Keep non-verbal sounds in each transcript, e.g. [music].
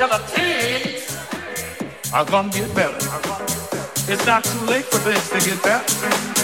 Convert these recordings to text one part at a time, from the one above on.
I'm gonna get better. It's not too late for this to get better.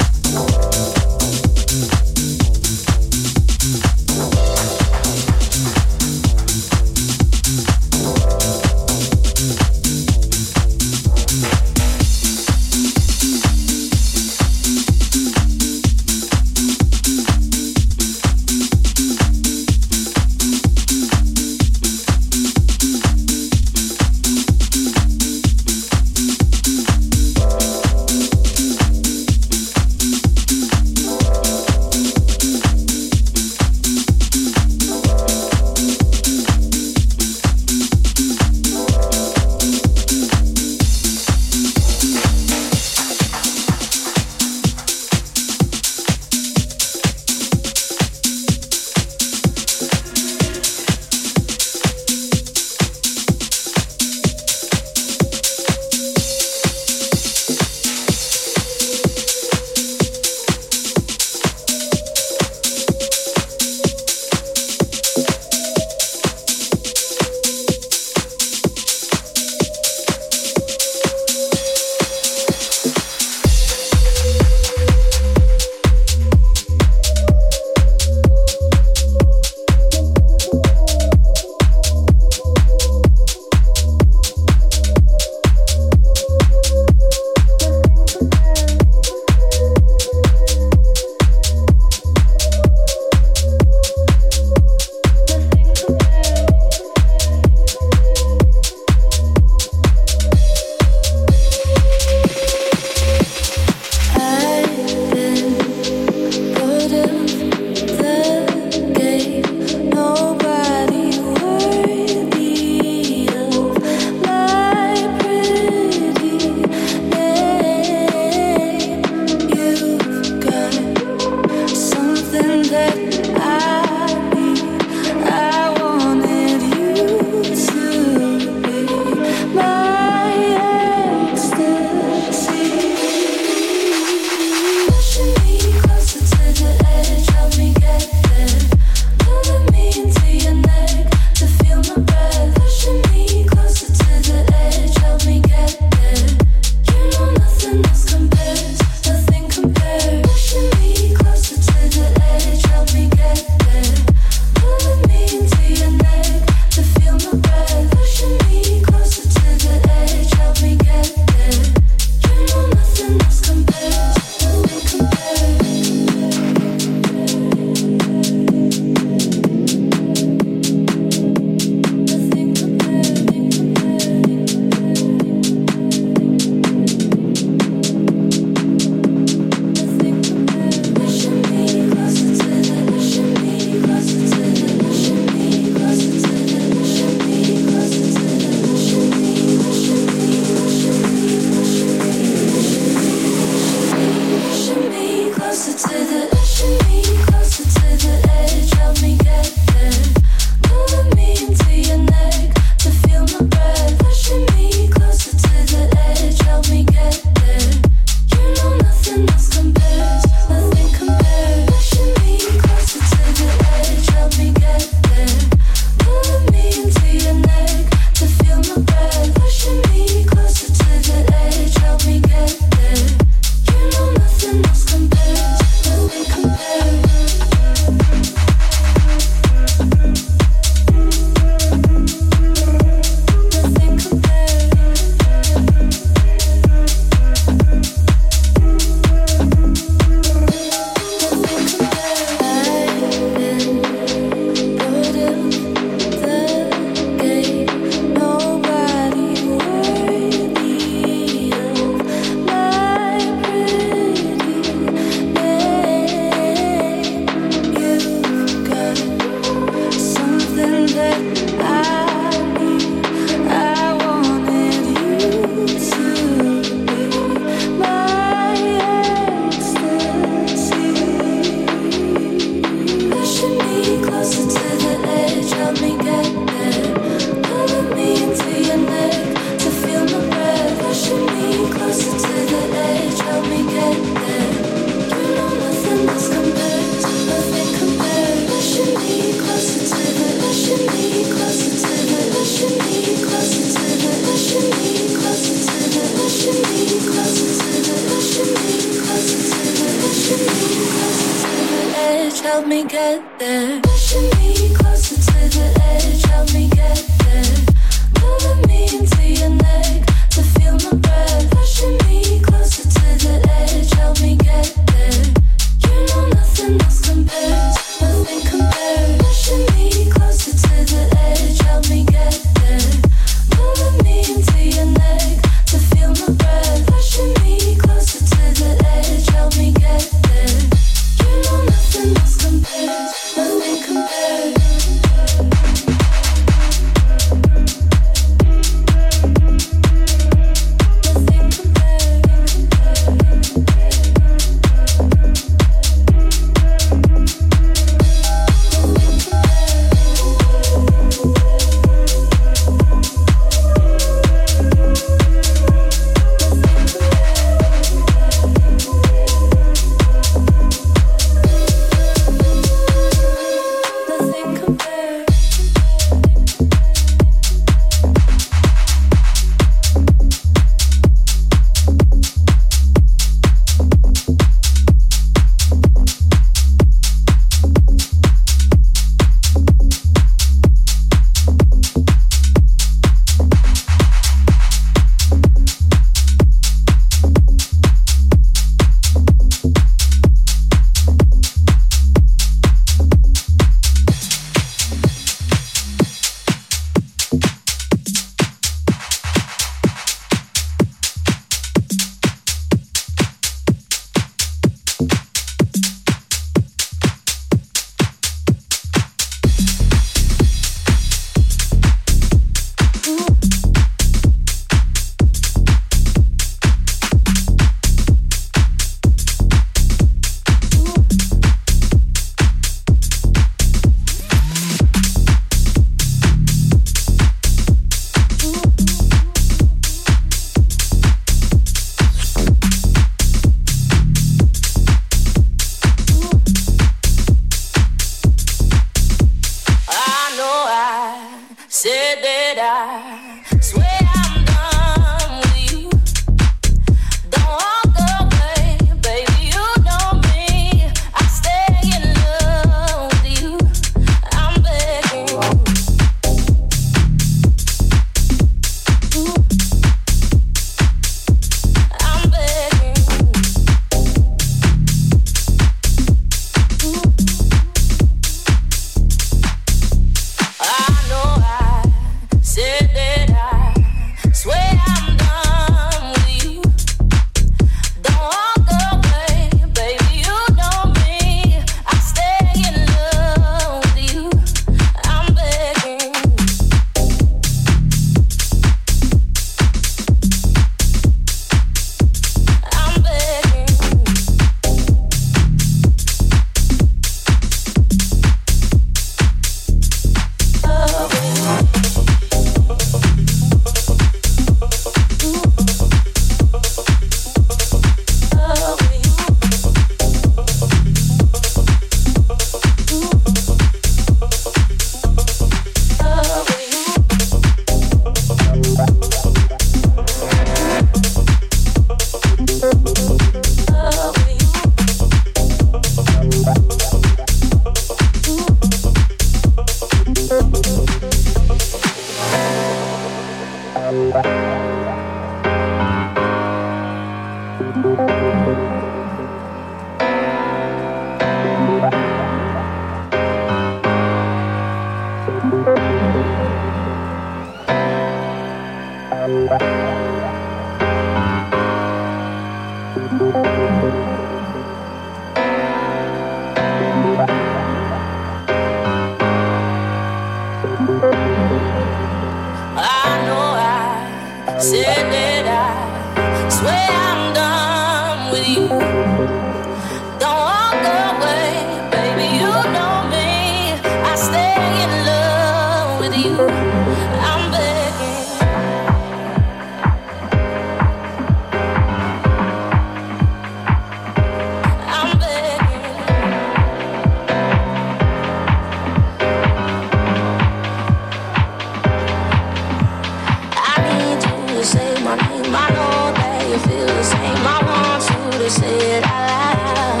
my name. I know that you feel the same. I want you to say it out loud.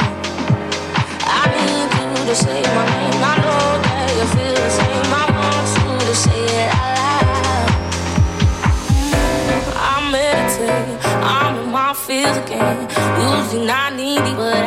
I need you to say my name. I know that you feel the same. I want you to say it out loud. I meditate. I'm in my feels again. Usually not needy, but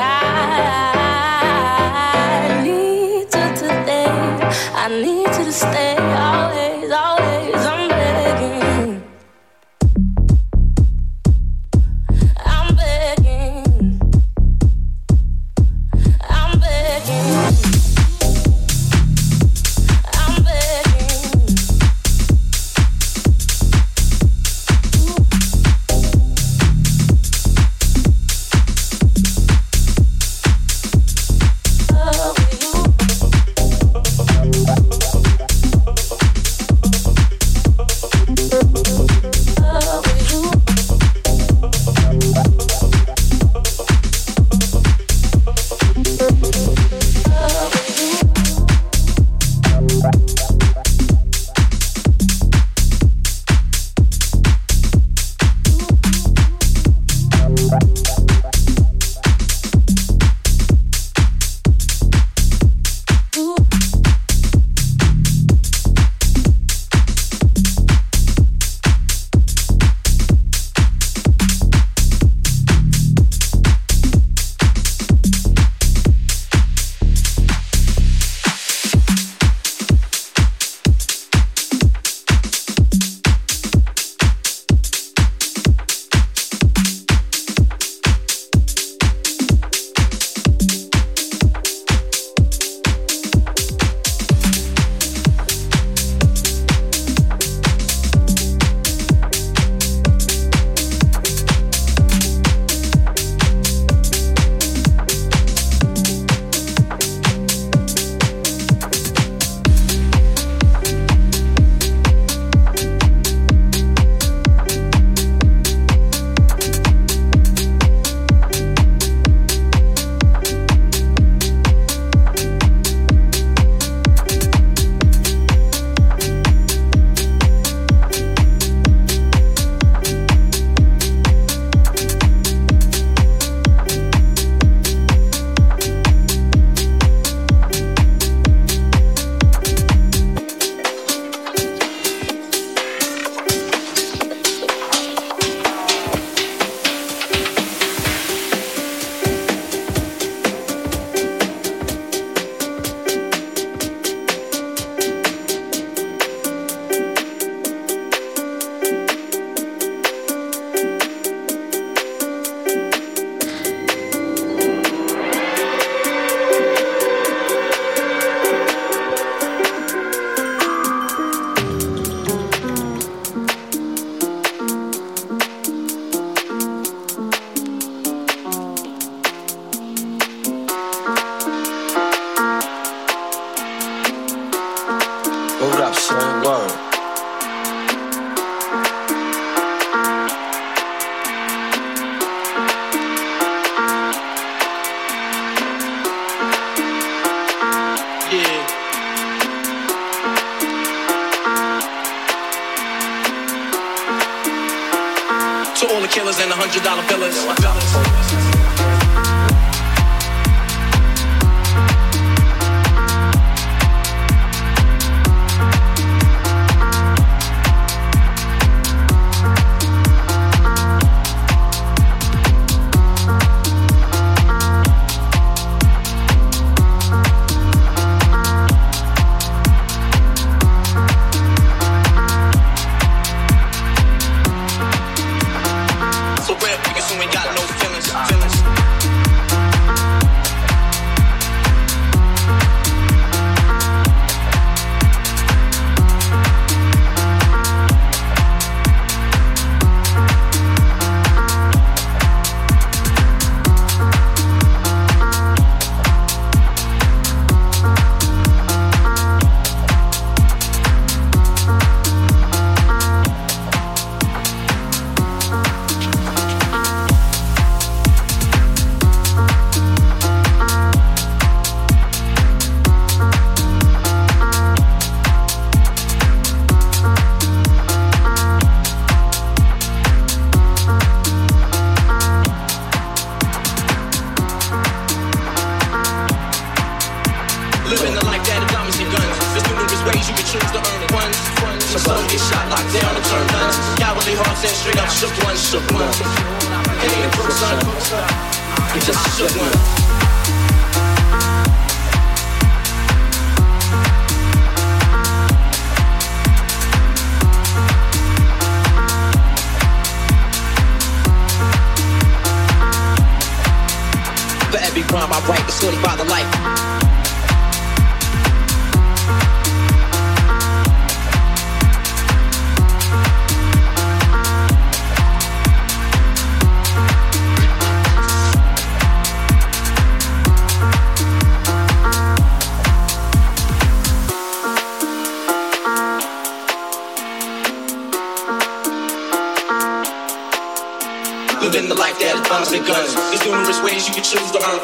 Some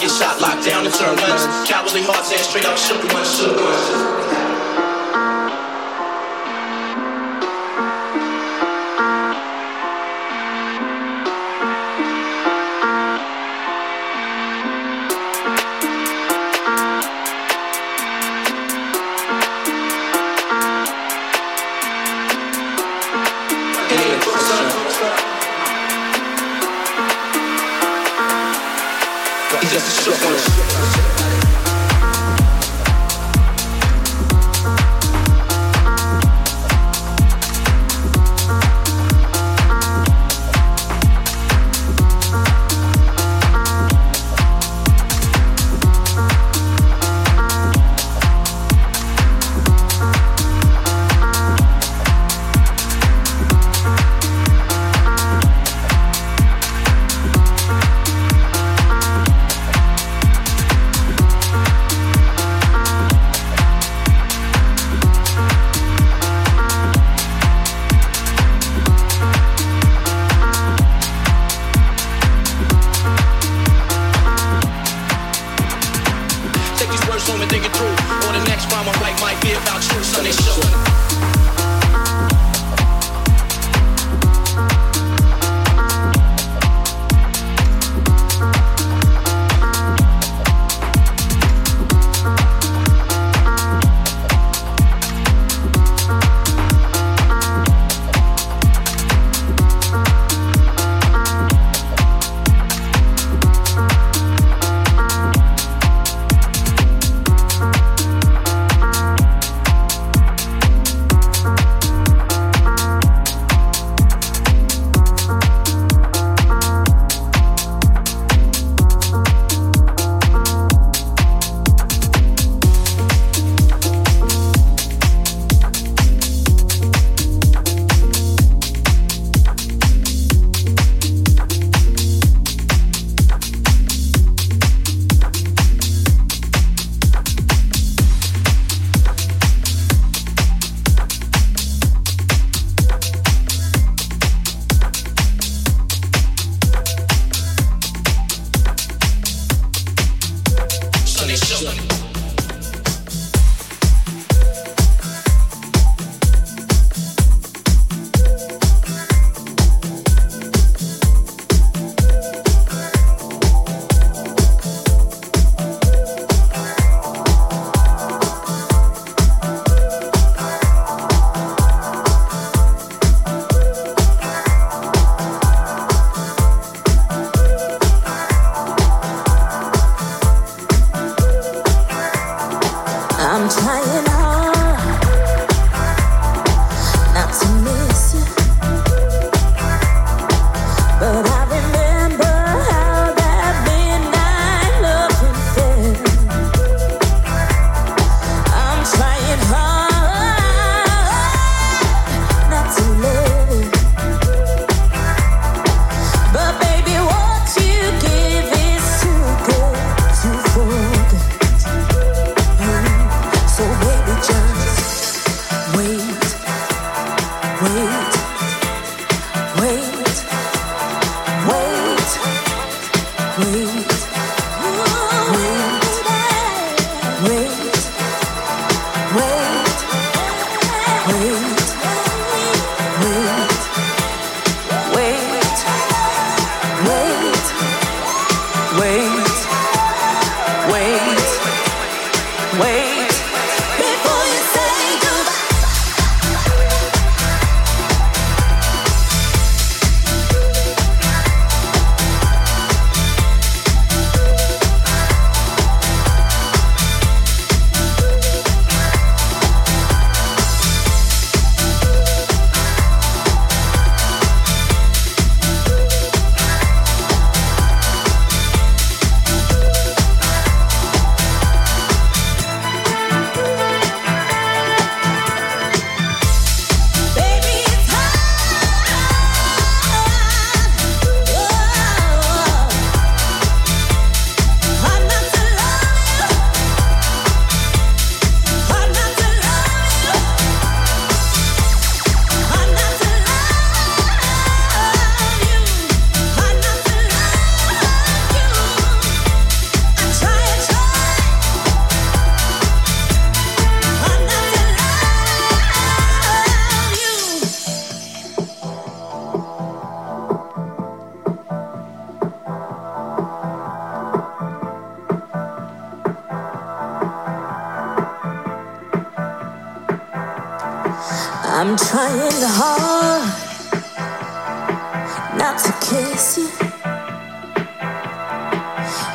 get shot, locked down, and turn guns. Cowardly hearts and straight up shook ones, shook ones.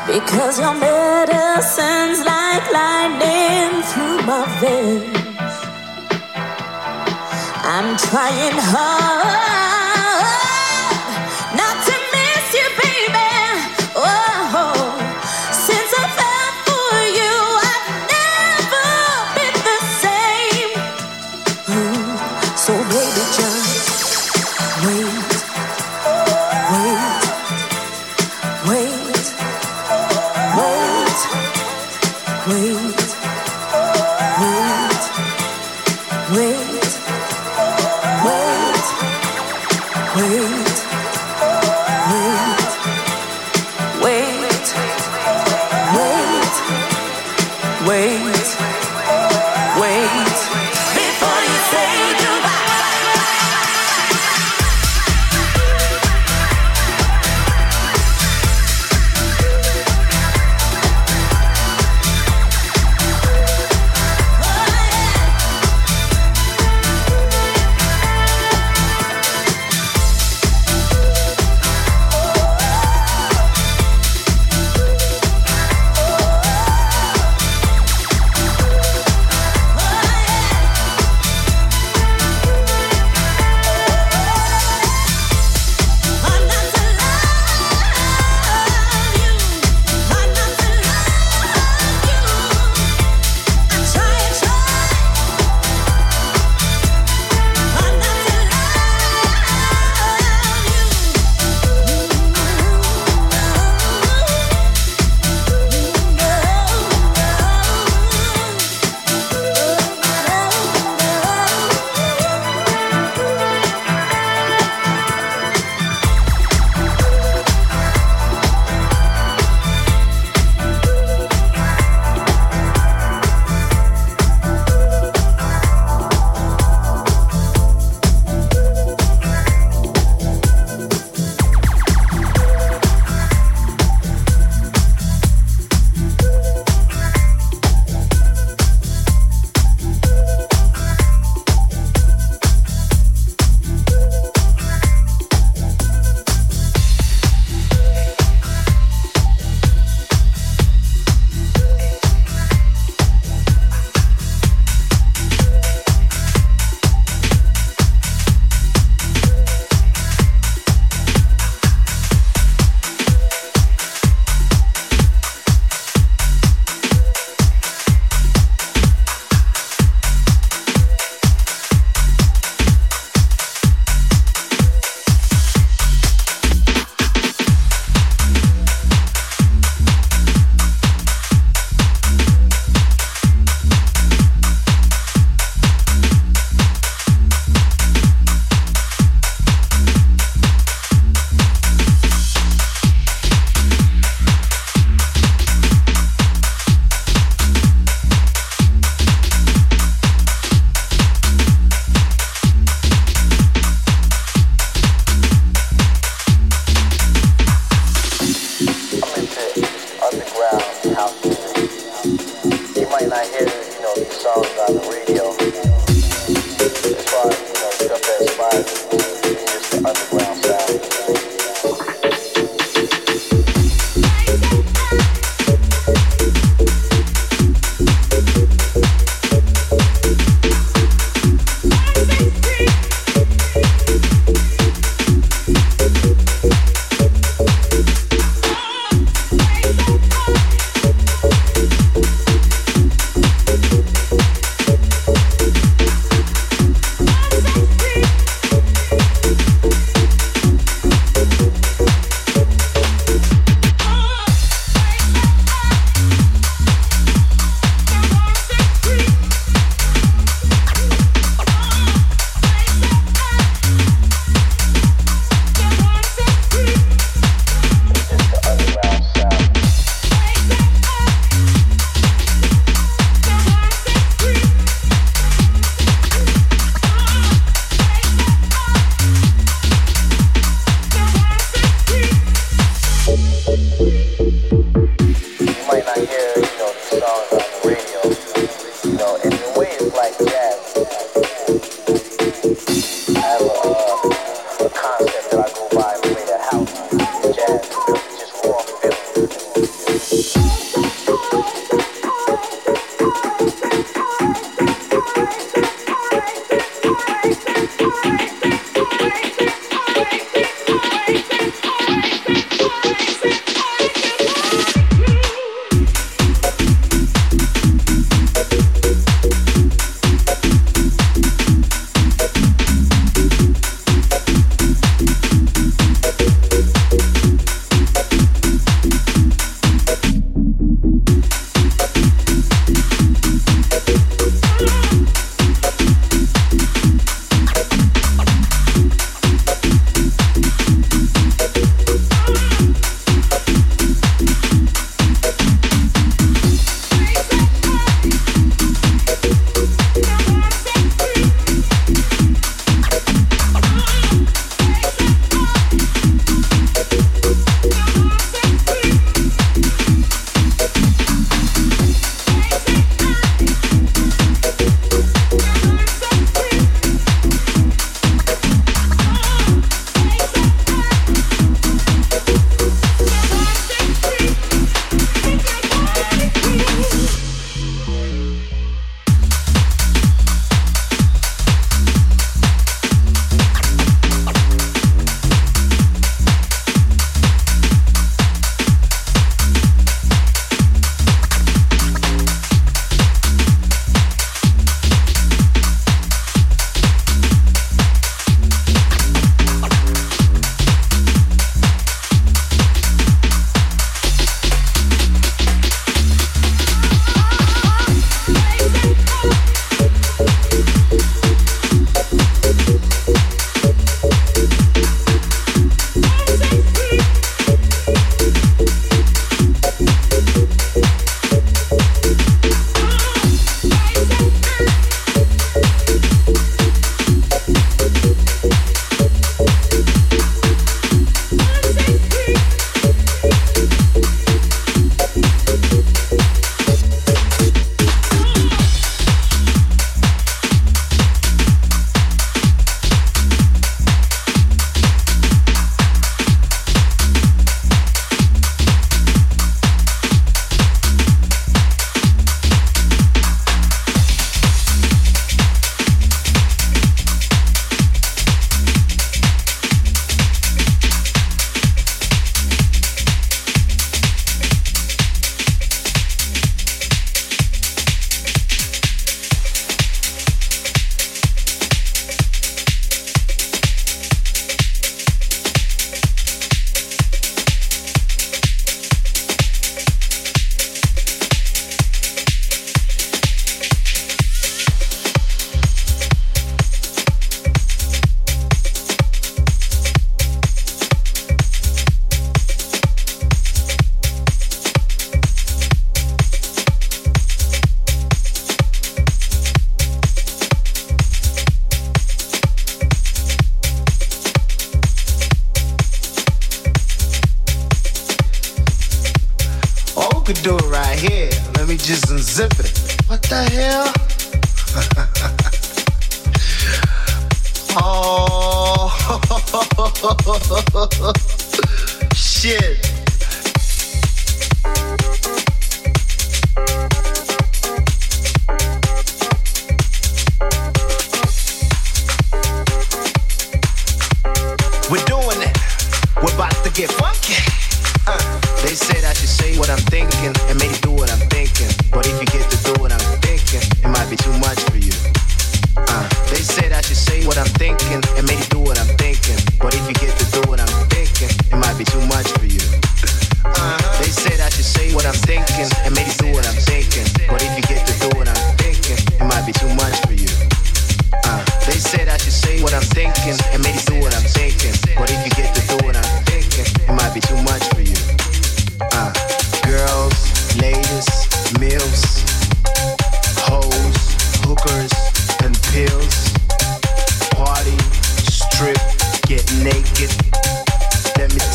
Because your medicine's like lightning through my veins. I'm trying hard.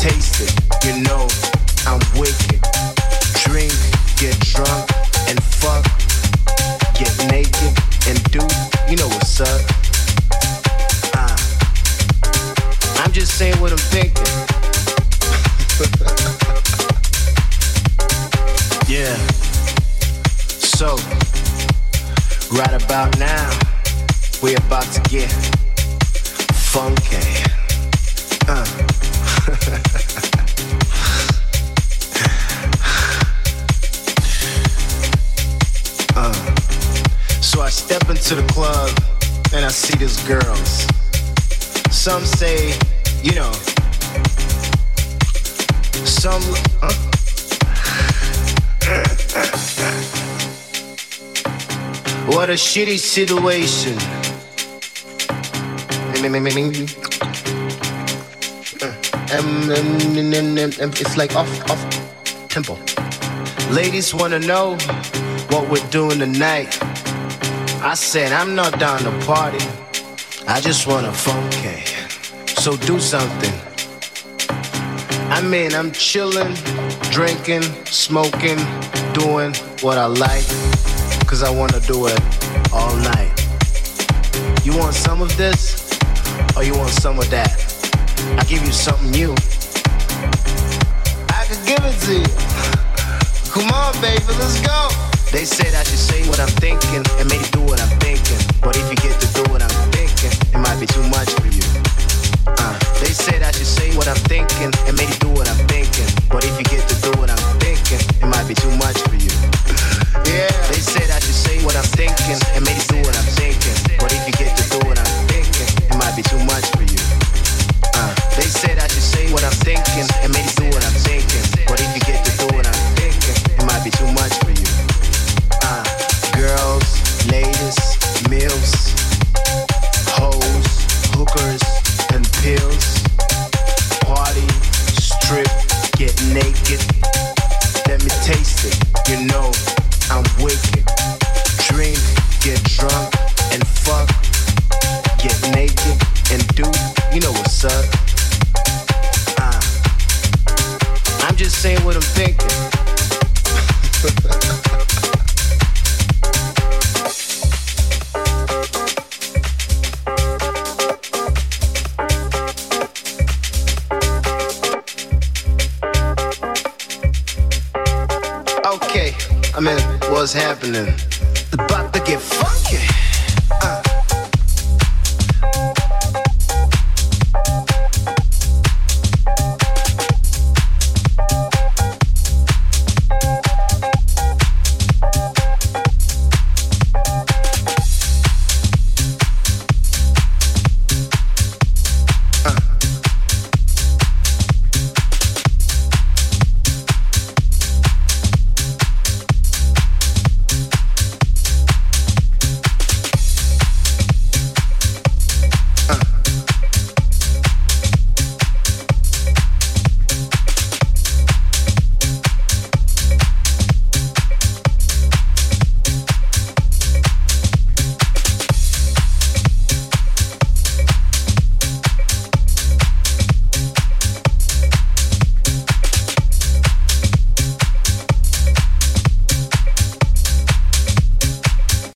Taste it. You know I'm wicked. Drink, get drunk, and fuck. Get naked and do, you know what's up. Uh, I'm just saying what I'm thinking. [laughs] yeah. So, right about now, we're about to get funky. Uh. [laughs] uh. So I step into the club and I see these girls. Some say, you know, some. What a shitty situation. It's like off, off tempo. Ladies wanna know what we're doing tonight. I said I'm not down to party. I just wanna funky. So do something. I mean, I'm chilling, drinking, smoking, doing what I like. Cause I wanna do it all night. You want some of this? Or you want some of that? I give you something new. I can give it to you. Come on, baby, let's go. They said I should say what I'm thinking and maybe do what I'm thinking. But if you get to do what I'm thinking, it might be too much for you. Uh, they said I should say what I'm thinking and maybe do what I'm thinking. But if you get to do what I'm thinking, it might be too much for you. [laughs] yeah. They said I should say what I'm thinking and maybe do what I'm thinking. But if you get to do what I'm thinking, it might be too much for you. They said I should say what I'm thinking and maybe do what I'm thinking. But if you get to do what I'm thinking, it might be too much for you. Uh, girls, ladies, milfs, hoes, hookers,